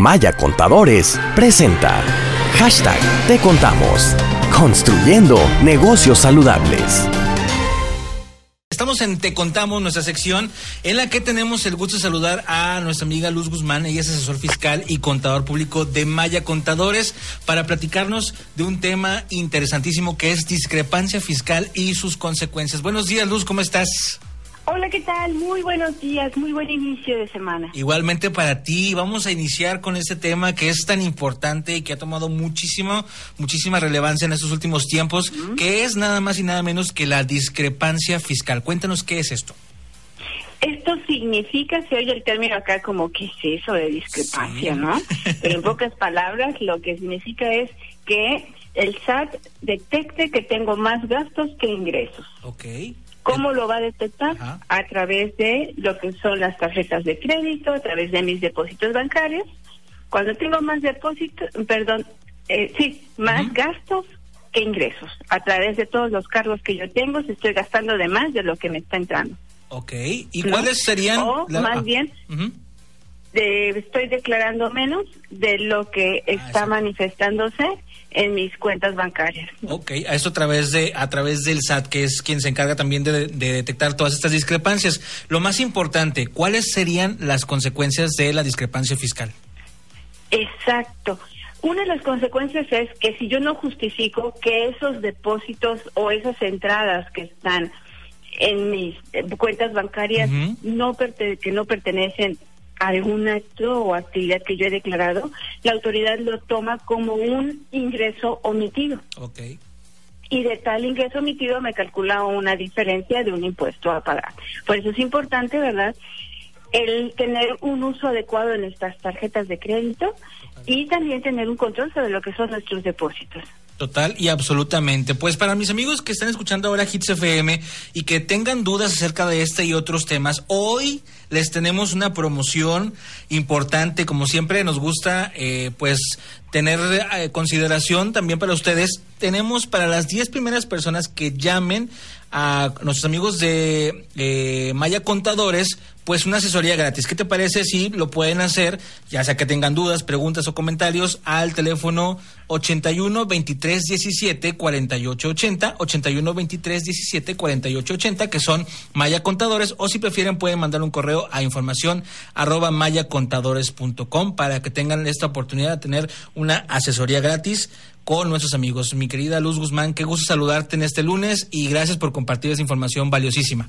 Maya Contadores presenta Hashtag Te Contamos. Construyendo negocios saludables. Estamos en Te Contamos, nuestra sección, en la que tenemos el gusto de saludar a nuestra amiga Luz Guzmán. Ella es asesor fiscal y contador público de Maya Contadores para platicarnos de un tema interesantísimo que es discrepancia fiscal y sus consecuencias. Buenos días, Luz, ¿cómo estás? Hola, ¿qué tal? Muy buenos días, muy buen inicio de semana. Igualmente para ti, vamos a iniciar con este tema que es tan importante y que ha tomado muchísimo, muchísima relevancia en estos últimos tiempos, que es nada más y nada menos que la discrepancia fiscal. Cuéntanos qué es esto. Esto significa, se oye el término acá como, ¿qué es eso de discrepancia, no? Pero en pocas palabras, lo que significa es que el SAT detecte que tengo más gastos que ingresos. Ok. ¿Cómo lo va a detectar? Ajá. A través de lo que son las tarjetas de crédito, a través de mis depósitos bancarios. Cuando tengo más depósitos, perdón, eh, sí, más gastos que ingresos. A través de todos los cargos que yo tengo, si estoy gastando de más de lo que me está entrando. Ok. ¿Y ¿No? cuáles serían? O la- más ah, bien. De- estoy declarando menos de lo que está exacto. manifestándose en mis cuentas bancarias. Ok, a esto a través de a través del SAT, que es quien se encarga también de, de detectar todas estas discrepancias. Lo más importante, ¿cuáles serían las consecuencias de la discrepancia fiscal? Exacto. Una de las consecuencias es que si yo no justifico que esos depósitos o esas entradas que están en mis eh, cuentas bancarias no que no pertenecen algún acto o actividad que yo he declarado, la autoridad lo toma como un ingreso omitido. Ok. y de tal ingreso omitido me calcula una diferencia de un impuesto a pagar. Por eso es importante, ¿verdad? El tener un uso adecuado de nuestras tarjetas de crédito y también tener un control sobre lo que son nuestros depósitos. Total y absolutamente. Pues para mis amigos que están escuchando ahora Hits FM y que tengan dudas acerca de este y otros temas, hoy les tenemos una promoción importante. Como siempre nos gusta, eh, pues tener eh, consideración también para ustedes. Tenemos para las 10 primeras personas que llamen a nuestros amigos de eh, Maya Contadores, pues una asesoría gratis. ¿Qué te parece si lo pueden hacer, ya sea que tengan dudas, preguntas o comentarios, al teléfono 81 23 17 48 80, 81 23 17 48 80, que son Maya Contadores, o si prefieren pueden mandar un correo a información arroba mayacontadores.com para que tengan esta oportunidad de tener una asesoría gratis con nuestros amigos. Mi querida Luz Guzmán, qué gusto saludarte en este lunes y gracias por compartir esa información valiosísima.